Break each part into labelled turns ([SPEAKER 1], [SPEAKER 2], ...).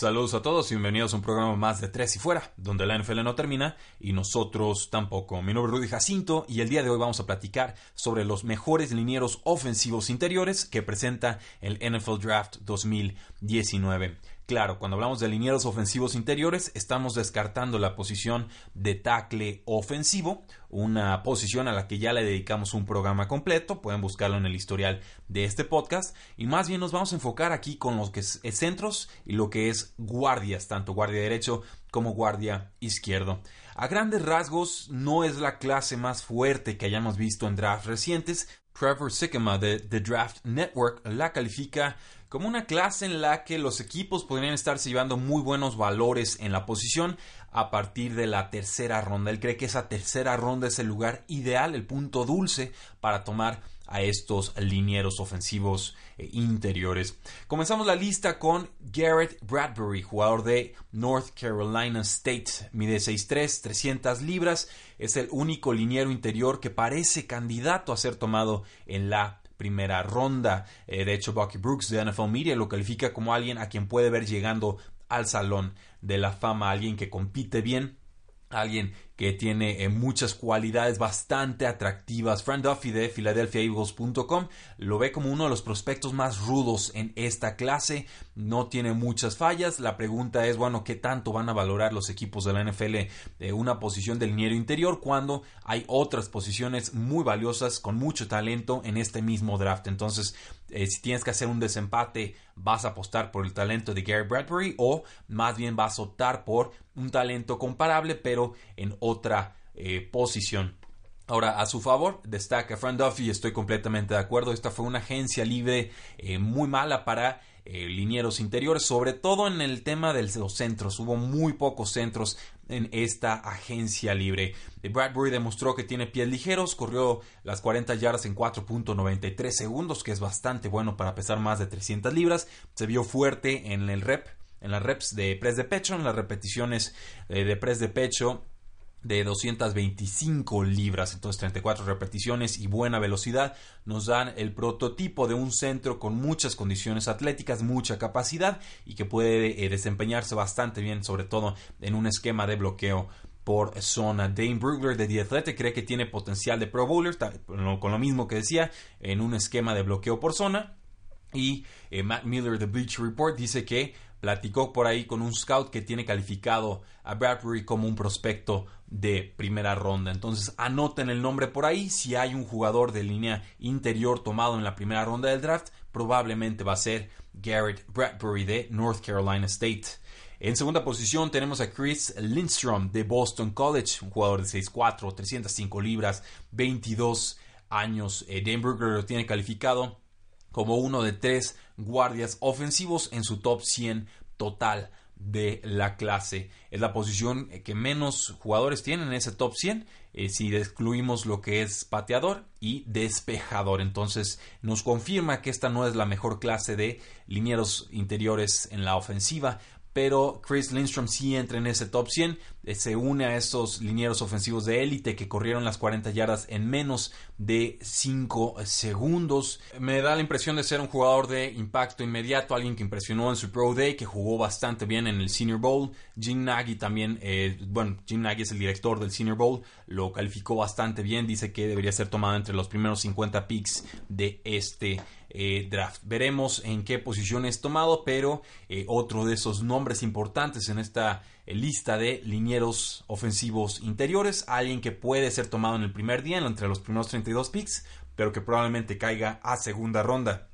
[SPEAKER 1] Saludos a todos y bienvenidos a un programa más de Tres y Fuera, donde la NFL no termina y nosotros tampoco. Mi nombre es Rudy Jacinto y el día de hoy vamos a platicar sobre los mejores linieros ofensivos interiores que presenta el NFL Draft 2019. Claro, cuando hablamos de linieros ofensivos interiores, estamos descartando la posición de tackle ofensivo, una posición a la que ya le dedicamos un programa completo, pueden buscarlo en el historial de este podcast, y más bien nos vamos a enfocar aquí con los que es centros y lo que es guardias, tanto guardia derecho como guardia izquierdo. A grandes rasgos, no es la clase más fuerte que hayamos visto en drafts recientes. Trevor Sikkema de The Draft Network la califica como una clase en la que los equipos podrían estarse llevando muy buenos valores en la posición a partir de la tercera ronda. Él cree que esa tercera ronda es el lugar ideal, el punto dulce para tomar a estos linieros ofensivos eh, interiores. Comenzamos la lista con Garrett Bradbury, jugador de North Carolina State. Mide 6'3, 300 libras. Es el único liniero interior que parece candidato a ser tomado en la primera ronda. Eh, de hecho, Bucky Brooks de NFL Media lo califica como alguien a quien puede ver llegando al salón de la fama, alguien que compite bien, alguien que tiene eh, muchas cualidades bastante atractivas. Fran Duffy de PhiladelphiaEagles.com lo ve como uno de los prospectos más rudos en esta clase. No tiene muchas fallas. La pregunta es, bueno, ¿qué tanto van a valorar los equipos de la NFL eh, una posición del liniero interior cuando hay otras posiciones muy valiosas con mucho talento en este mismo draft? Entonces, eh, si tienes que hacer un desempate, vas a apostar por el talento de Gary Bradbury o más bien vas a optar por un talento comparable pero en otra eh, posición. Ahora, a su favor, destaca Fran Duffy, estoy completamente de acuerdo. Esta fue una agencia libre eh, muy mala para eh, linieros interiores, sobre todo en el tema de los centros. Hubo muy pocos centros en esta agencia libre. Bradbury demostró que tiene pies ligeros, corrió las 40 yardas en 4.93 segundos, que es bastante bueno para pesar más de 300 libras. Se vio fuerte en el rep, en las reps de press de pecho, en las repeticiones de press de pecho de 225 libras, entonces 34 repeticiones y buena velocidad nos dan el prototipo de un centro con muchas condiciones atléticas, mucha capacidad y que puede eh, desempeñarse bastante bien, sobre todo en un esquema de bloqueo por zona. Dane Brugler de The Athletic cree que tiene potencial de Pro Bowler, con lo mismo que decía, en un esquema de bloqueo por zona. Y eh, Matt Miller de Bleach Report dice que platicó por ahí con un scout que tiene calificado a Bradbury como un prospecto de primera ronda. Entonces anoten el nombre por ahí. Si hay un jugador de línea interior tomado en la primera ronda del draft, probablemente va a ser Garrett Bradbury de North Carolina State. En segunda posición tenemos a Chris Lindstrom de Boston College, un jugador de 6'4, 305 libras, 22 años. Eh, Denver lo tiene calificado como uno de tres guardias ofensivos en su top 100 total de la clase. Es la posición que menos jugadores tienen en ese top 100 eh, si excluimos lo que es pateador y despejador. Entonces nos confirma que esta no es la mejor clase de linieros interiores en la ofensiva pero Chris Lindstrom sí entra en ese top 100, eh, se une a esos linieros ofensivos de élite que corrieron las 40 yardas en menos de 5 segundos. Me da la impresión de ser un jugador de impacto inmediato, alguien que impresionó en su Pro Day, que jugó bastante bien en el Senior Bowl. Jim Nagy también, eh, bueno, Jim Nagy es el director del Senior Bowl, lo calificó bastante bien, dice que debería ser tomado entre los primeros 50 picks de este eh, draft. Veremos en qué posición es tomado, pero eh, otro de esos nombres importantes en esta eh, lista de linieros ofensivos interiores, alguien que puede ser tomado en el primer día, entre los primeros 32 picks, pero que probablemente caiga a segunda ronda.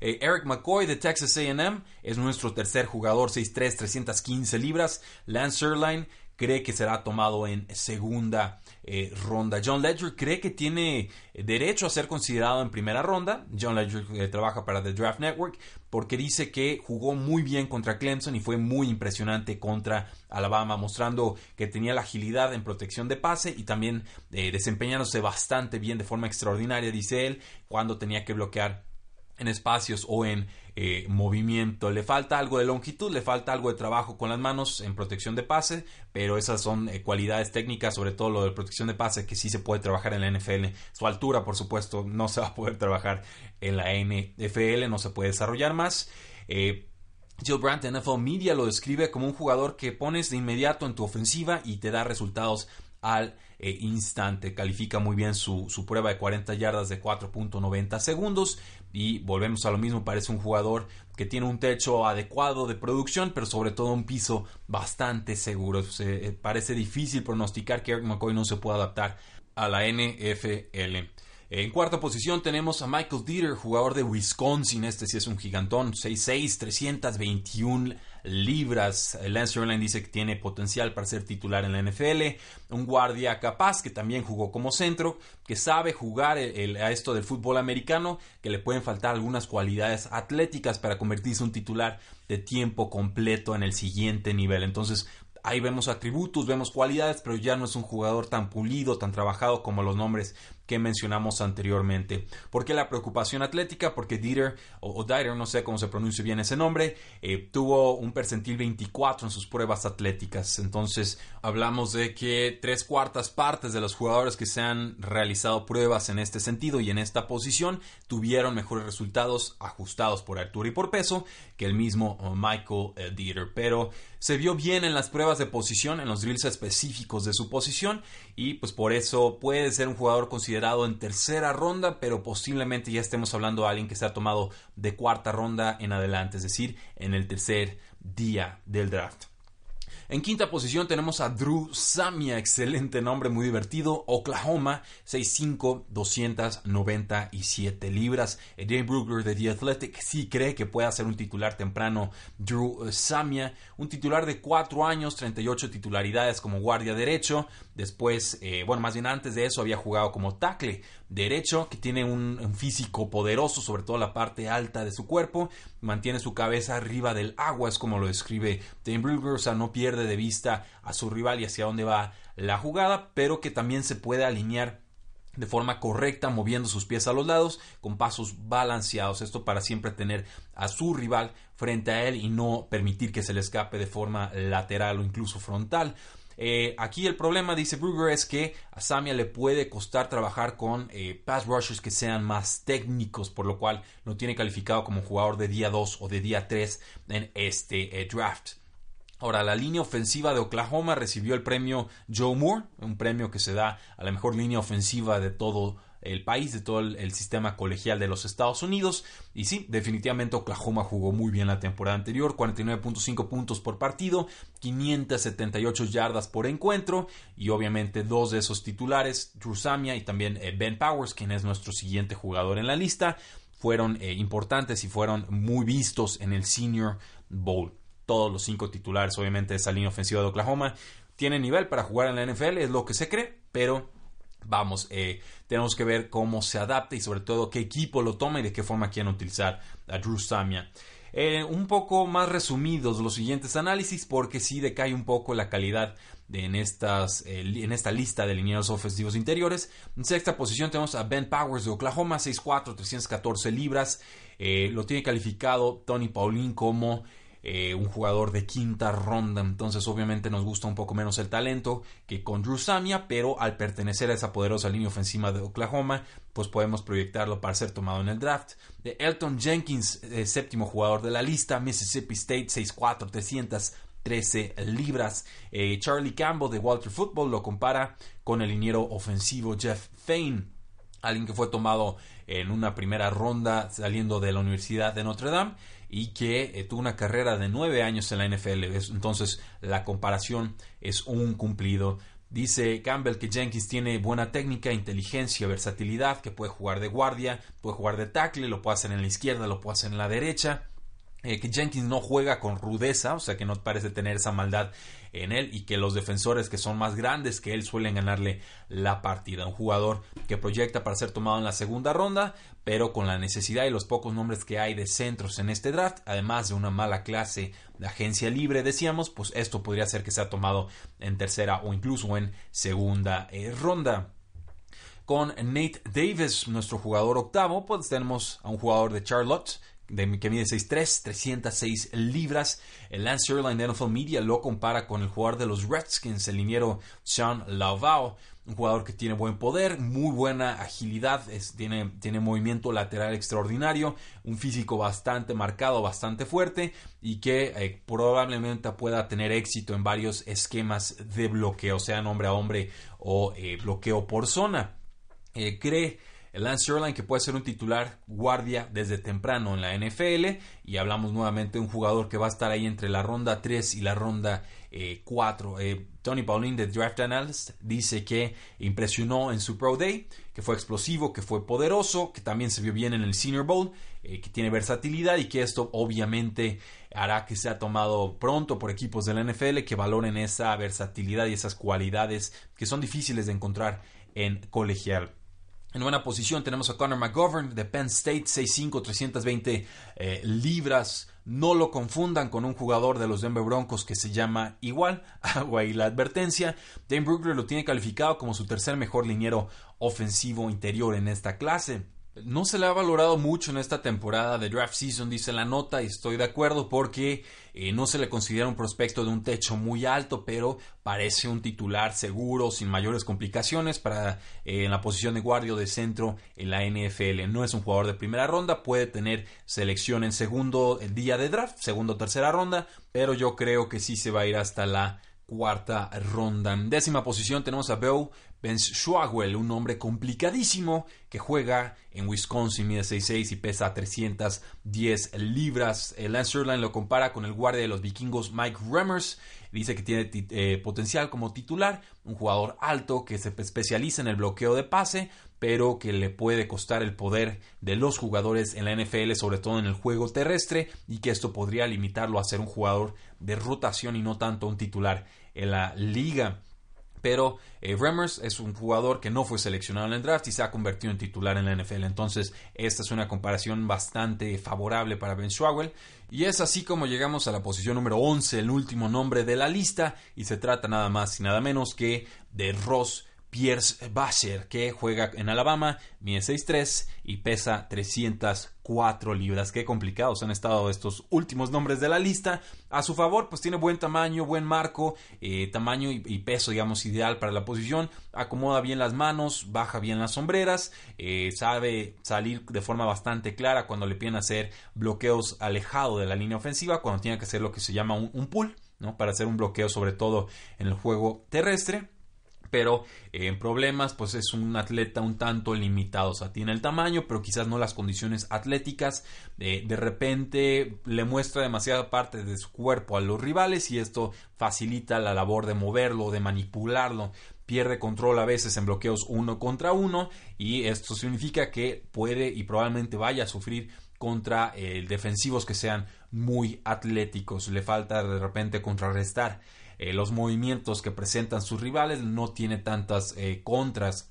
[SPEAKER 1] Eric McCoy de Texas AM es nuestro tercer jugador, 6'3, 315 libras. Lance Erline cree que será tomado en segunda eh, ronda. John Ledger cree que tiene derecho a ser considerado en primera ronda. John Ledger eh, trabaja para The Draft Network porque dice que jugó muy bien contra Clemson y fue muy impresionante contra Alabama, mostrando que tenía la agilidad en protección de pase y también eh, desempeñándose bastante bien de forma extraordinaria, dice él, cuando tenía que bloquear en espacios o en eh, movimiento. Le falta algo de longitud, le falta algo de trabajo con las manos en protección de pase, pero esas son eh, cualidades técnicas, sobre todo lo de protección de pase, que sí se puede trabajar en la NFL. Su altura, por supuesto, no se va a poder trabajar en la NFL, no se puede desarrollar más. Eh, Jill Brandt NFL Media lo describe como un jugador que pones de inmediato en tu ofensiva y te da resultados al eh, instante. Califica muy bien su, prueba de 40 yardas de 4.90 segundos. Y volvemos a lo mismo, parece un jugador que tiene un techo adecuado de producción, pero sobre todo un piso bastante seguro. Se, eh, parece difícil pronosticar que Eric McCoy no se pueda adaptar a la NFL. En cuarta posición tenemos a Michael Dieter, jugador de Wisconsin. Este sí es un gigantón, 6'6, 321 libras. Lance Erline dice que tiene potencial para ser titular en la NFL. Un guardia capaz que también jugó como centro, que sabe jugar a esto del fútbol americano, que le pueden faltar algunas cualidades atléticas para convertirse en un titular de tiempo completo en el siguiente nivel. Entonces, ahí vemos atributos, vemos cualidades, pero ya no es un jugador tan pulido, tan trabajado como los nombres que mencionamos anteriormente. ¿Por qué la preocupación atlética? Porque Dieter, o, Dieter, no sé cómo se pronuncia bien ese nombre, eh, tuvo un percentil 24 en sus pruebas atléticas. Entonces, hablamos de que tres cuartas partes de los jugadores que se han realizado pruebas en este sentido y en esta posición tuvieron mejores resultados ajustados por altura y por peso que el mismo Michael eh, Dieter. Pero se vio bien en las pruebas de posición, en los drills específicos de su posición y pues por eso puede ser un jugador considerado en tercera ronda, pero posiblemente ya estemos hablando de alguien que se ha tomado de cuarta ronda en adelante, es decir, en el tercer día del draft. En quinta posición tenemos a Drew Samia, excelente nombre, muy divertido. Oklahoma, 6'5, 297 libras. Dave Brugler de The Athletic sí cree que pueda ser un titular temprano. Drew Samia, un titular de 4 años, 38 titularidades como guardia derecho. Después, eh, bueno, más bien antes de eso había jugado como tackle derecho, que tiene un, físico poderoso, sobre todo la parte alta de su cuerpo, mantiene su cabeza arriba del agua, es como lo describe Tim Brugger, o sea, no pierde de vista a su rival y hacia dónde va la jugada, pero que también se puede alinear de forma correcta, moviendo sus pies a los lados, con pasos balanceados. Esto para siempre tener a su rival frente a él y no permitir que se le escape de forma lateral o incluso frontal. Eh, aquí el problema, dice Brugger, es que a Samia le puede costar trabajar con eh, pass rushers que sean más técnicos, por lo cual no tiene calificado como jugador de día 2 o de día 3 en este eh, draft. Ahora, la línea ofensiva de Oklahoma recibió el premio Joe Moore, un premio que se da a la mejor línea ofensiva de todo el país, de todo el, sistema colegial de los Estados Unidos. Y sí, definitivamente Oklahoma jugó muy bien la temporada anterior, 49.5 puntos por partido, 578 yardas por encuentro y obviamente dos de esos titulares, Drew Samia y también eh, Ben Powers, quien es nuestro siguiente jugador en la lista, fueron eh, importantes y fueron muy vistos en el Senior Bowl. Todos los cinco titulares, obviamente, de esa línea ofensiva de Oklahoma tienen nivel para jugar en la NFL, es lo que se cree, pero vamos, eh, tenemos que ver cómo se adapta y sobre todo qué equipo lo toma y de qué forma quieren utilizar a Drew Samia. Eh, un poco más resumidos los siguientes análisis porque sí decae un poco la calidad de, en, estas, eh, en esta lista de lineados ofensivos interiores. En sexta posición tenemos a Ben Powers de Oklahoma, 6'4, 314 libras. lo tiene calificado Tony Paulín como eh, un jugador de quinta ronda. Entonces, obviamente, nos gusta un poco menos el talento que con Drew Samia, pero al pertenecer a esa poderosa línea ofensiva de Oklahoma, pues podemos proyectarlo para ser tomado en el draft. De Elton Jenkins, eh, séptimo jugador de la lista, Mississippi State, 6'4, 313 libras. Eh, Charlie Campbell de Walter Football lo compara con el liniero ofensivo Jeff Fain, alguien que fue tomado en una primera ronda saliendo de la Universidad de Notre Dame y que eh, tuvo una carrera de nueve años en la NFL. entonces la comparación es un cumplido. Dice Campbell que Jenkins tiene buena técnica, inteligencia, versatilidad, que puede jugar de guardia, puede jugar de tackle, lo puede hacer en la izquierda, lo puede hacer en la derecha. Eh, que Jenkins no juega con rudeza, o sea que no parece tener esa maldad en él y que los defensores que son más grandes que él suelen ganarle la partida. Un jugador que proyecta para ser tomado en la segunda ronda, pero con la necesidad y los pocos nombres que hay de centros en este draft, además de una mala clase de agencia libre, decíamos, pues esto podría ser que sea tomado en tercera o incluso en segunda eh, ronda con Nate Davis, nuestro jugador octavo, pues tenemos a un jugador de Charlotte de, que mide 6'3, 306 libras. El Lance Erline de NFL Media lo compara con el jugador de los Redskins, el liniero Sean Lauvao. Un jugador que tiene buen poder, muy buena agilidad, tiene, tiene movimiento lateral extraordinario, un físico bastante marcado, bastante fuerte y que eh, probablemente pueda tener éxito en varios esquemas de bloqueo, sea hombre a hombre o eh, bloqueo por zona. Eh, cree Lance Erline que puede ser un titular guardia desde temprano en la NFL y hablamos nuevamente de un jugador que va a estar ahí entre la ronda 3 y la ronda 4. Eh, eh, Tony Pauline de Draft Analyst dice que impresionó en su Pro Day, que fue explosivo, que fue poderoso, que también se vio bien en el Senior Bowl, eh, que tiene versatilidad y que esto obviamente hará que sea tomado pronto por equipos de la NFL que valoren esa versatilidad y esas cualidades que son difíciles de encontrar en colegial. En buena posición tenemos a Connor McGovern de Penn State, 6'5, 320 eh, libras. No lo confundan con un jugador de los Denver Broncos que se llama igual. Agua y la advertencia. Dane Brugler lo tiene calificado como su tercer mejor liniero ofensivo interior en esta clase. No se le ha valorado mucho en esta temporada de draft season, dice la nota, y estoy de acuerdo porque eh, no se le considera un prospecto de un techo muy alto, pero parece un titular seguro, sin mayores complicaciones para eh, en la posición de guardia de centro en la NFL. No es un jugador de primera ronda, puede tener selección en segundo el día de draft, segundo o tercera ronda, pero yo creo que sí se va a ir hasta la cuarta ronda. En décima posición tenemos a Beau Ben Schwagwell, un hombre complicadísimo que juega en Wisconsin, mide 6'6 y pesa 310 libras. Lance Erline lo compara con el guardia de los vikingos Mike Remmers. Dice que tiene eh, potencial como titular, un jugador alto que se especializa en el bloqueo de pase, pero que le puede costar el poder de los jugadores en la NFL, sobre todo en el juego terrestre, y que esto podría limitarlo a ser un jugador de rotación y no tanto un titular en la liga. Pero eh, es un jugador que no fue seleccionado en el draft y se ha convertido en titular en la NFL. Entonces, esta es una comparación bastante favorable para Ben Schwagel. Y es así como llegamos a la posición número 11, el último nombre de la lista. Y se trata nada más y nada menos que de Ross Pierce Basher, que juega en Alabama, mide 6'3 y pesa 304 libras. Qué complicados han estado estos últimos nombres de la lista. A su favor, pues tiene buen tamaño, buen marco, eh, tamaño y, peso, digamos, ideal para la posición. Acomoda bien las manos, baja bien las sombreras, eh, sabe salir de forma bastante clara cuando le piden hacer bloqueos alejado de la línea ofensiva, cuando tiene que hacer lo que se llama un, un pull, ¿no? Para hacer un bloqueo, sobre todo en el juego terrestre pero eh, en problemas pues es un atleta un tanto limitado, o sea, tiene el tamaño, pero quizás no las condiciones atléticas, eh, de repente le muestra demasiada parte de su cuerpo a los rivales y esto facilita la labor de moverlo, de manipularlo, pierde control a veces en bloqueos uno contra uno y esto significa que puede y probablemente vaya a sufrir contra eh, defensivos que sean muy atléticos, le falta de repente contrarrestar eh, los movimientos que presentan sus rivales, no tiene tantas eh, contras.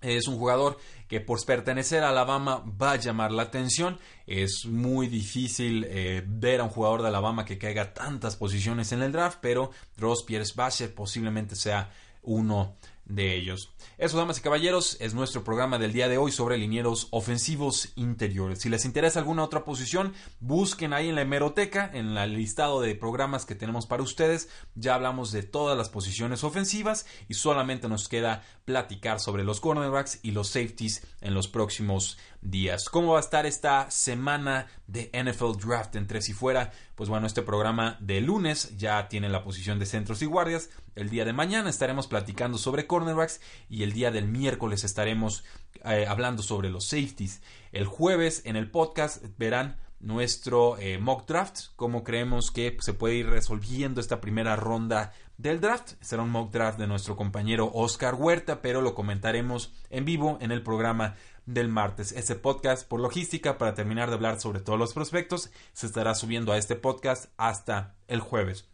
[SPEAKER 1] Es un jugador que por pertenecer a Alabama va a llamar la atención. Es muy difícil eh, ver a un jugador de Alabama que caiga tantas posiciones en el draft, pero Ross Pierce Basher posiblemente sea uno de ellos. Eso, damas y caballeros, es nuestro programa del día de hoy sobre linieros ofensivos interiores. Si les interesa alguna otra posición, busquen ahí en la hemeroteca, en el listado de programas que tenemos para ustedes. Ya hablamos de todas las posiciones ofensivas y solamente nos queda platicar sobre los cornerbacks y los safeties en los próximos días. ¿Cómo va a estar esta semana de NFL Draft en tres y fuera? Pues bueno, este programa de lunes ya tiene la posición de centros y guardias. El día de mañana estaremos platicando sobre cornerbacks y el día del miércoles estaremos eh, hablando sobre los safeties. El jueves en el podcast verán nuestro eh, mock draft, cómo creemos que se puede ir resolviendo esta primera ronda del draft. Será un mock draft de nuestro compañero Oscar Huerta, pero lo comentaremos en vivo en el programa del martes. Este podcast por logística para terminar de hablar sobre todos los prospectos se estará subiendo a este podcast hasta el jueves.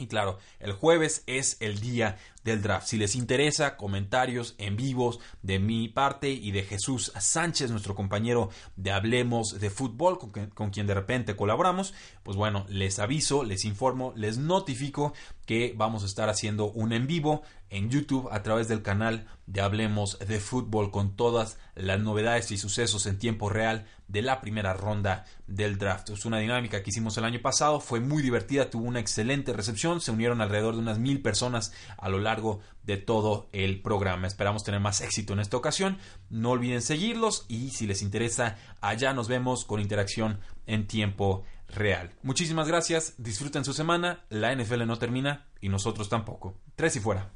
[SPEAKER 1] Y claro, el jueves es el día del draft. Si les interesa, comentarios en vivos de mi parte y de Jesús Sánchez, nuestro compañero de Hablemos de Fútbol, con, quien de repente colaboramos, pues bueno, les aviso, les informo, les notifico que vamos a estar haciendo un en vivo en YouTube a través del canal de Hablemos de Fútbol con todas las novedades y sucesos en tiempo real de la primera ronda del draft. Es una dinámica que hicimos el año pasado, fue muy divertida, tuvo una excelente recepción, se unieron alrededor de unas mil personas a lo largo de todo el programa. Esperamos tener más éxito en esta ocasión. No olviden seguirlos y si les interesa, allá nos vemos con interacción en tiempo real. Muchísimas gracias, disfruten su semana, la NFL no termina y nosotros tampoco. Tres y fuera.